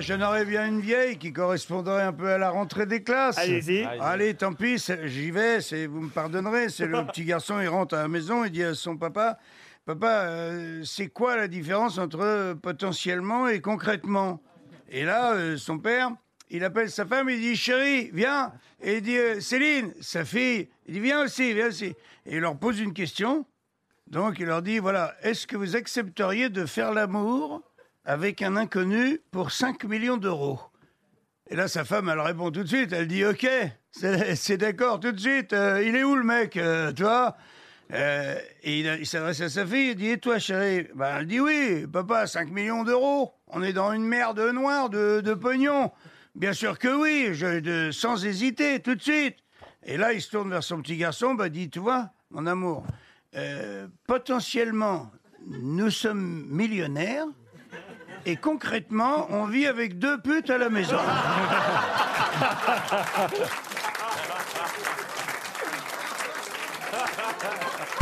Ah, j'en aurais bien une vieille qui correspondrait un peu à la rentrée des classes. Allez-y. Allez, tant pis, c'est- j'y vais, c'est, vous me pardonnerez. C'est le petit garçon, il rentre à la maison, il dit à son papa Papa, euh, c'est quoi la différence entre euh, potentiellement et concrètement? Et là, euh, son père, il appelle sa femme, il dit Chérie, viens. Et il dit euh, Céline, sa fille, il dit Viens aussi, viens aussi. Et il leur pose une question. Donc il leur dit Voilà, est-ce que vous accepteriez de faire l'amour? Avec un inconnu pour 5 millions d'euros et là, sa femme, elle répond tout de suite. Elle dit OK, c'est d'accord, tout de suite. Euh, il est où le mec, euh, tu vois? Euh, Et il, s'adresse à sa fille. Il dit Et toi, chérie? Ben, Elle dit Oui, papa, 5 millions d'euros. On est dans une merde noire de, pognon. Bien sûr que oui, sans hésiter, tout de suite. Et là, il se tourne vers son petit garçon. Bah, dit Tu vois, mon amour, potentiellement, nous sommes millionnaires. Et concrètement, on vit avec deux putes à la maison.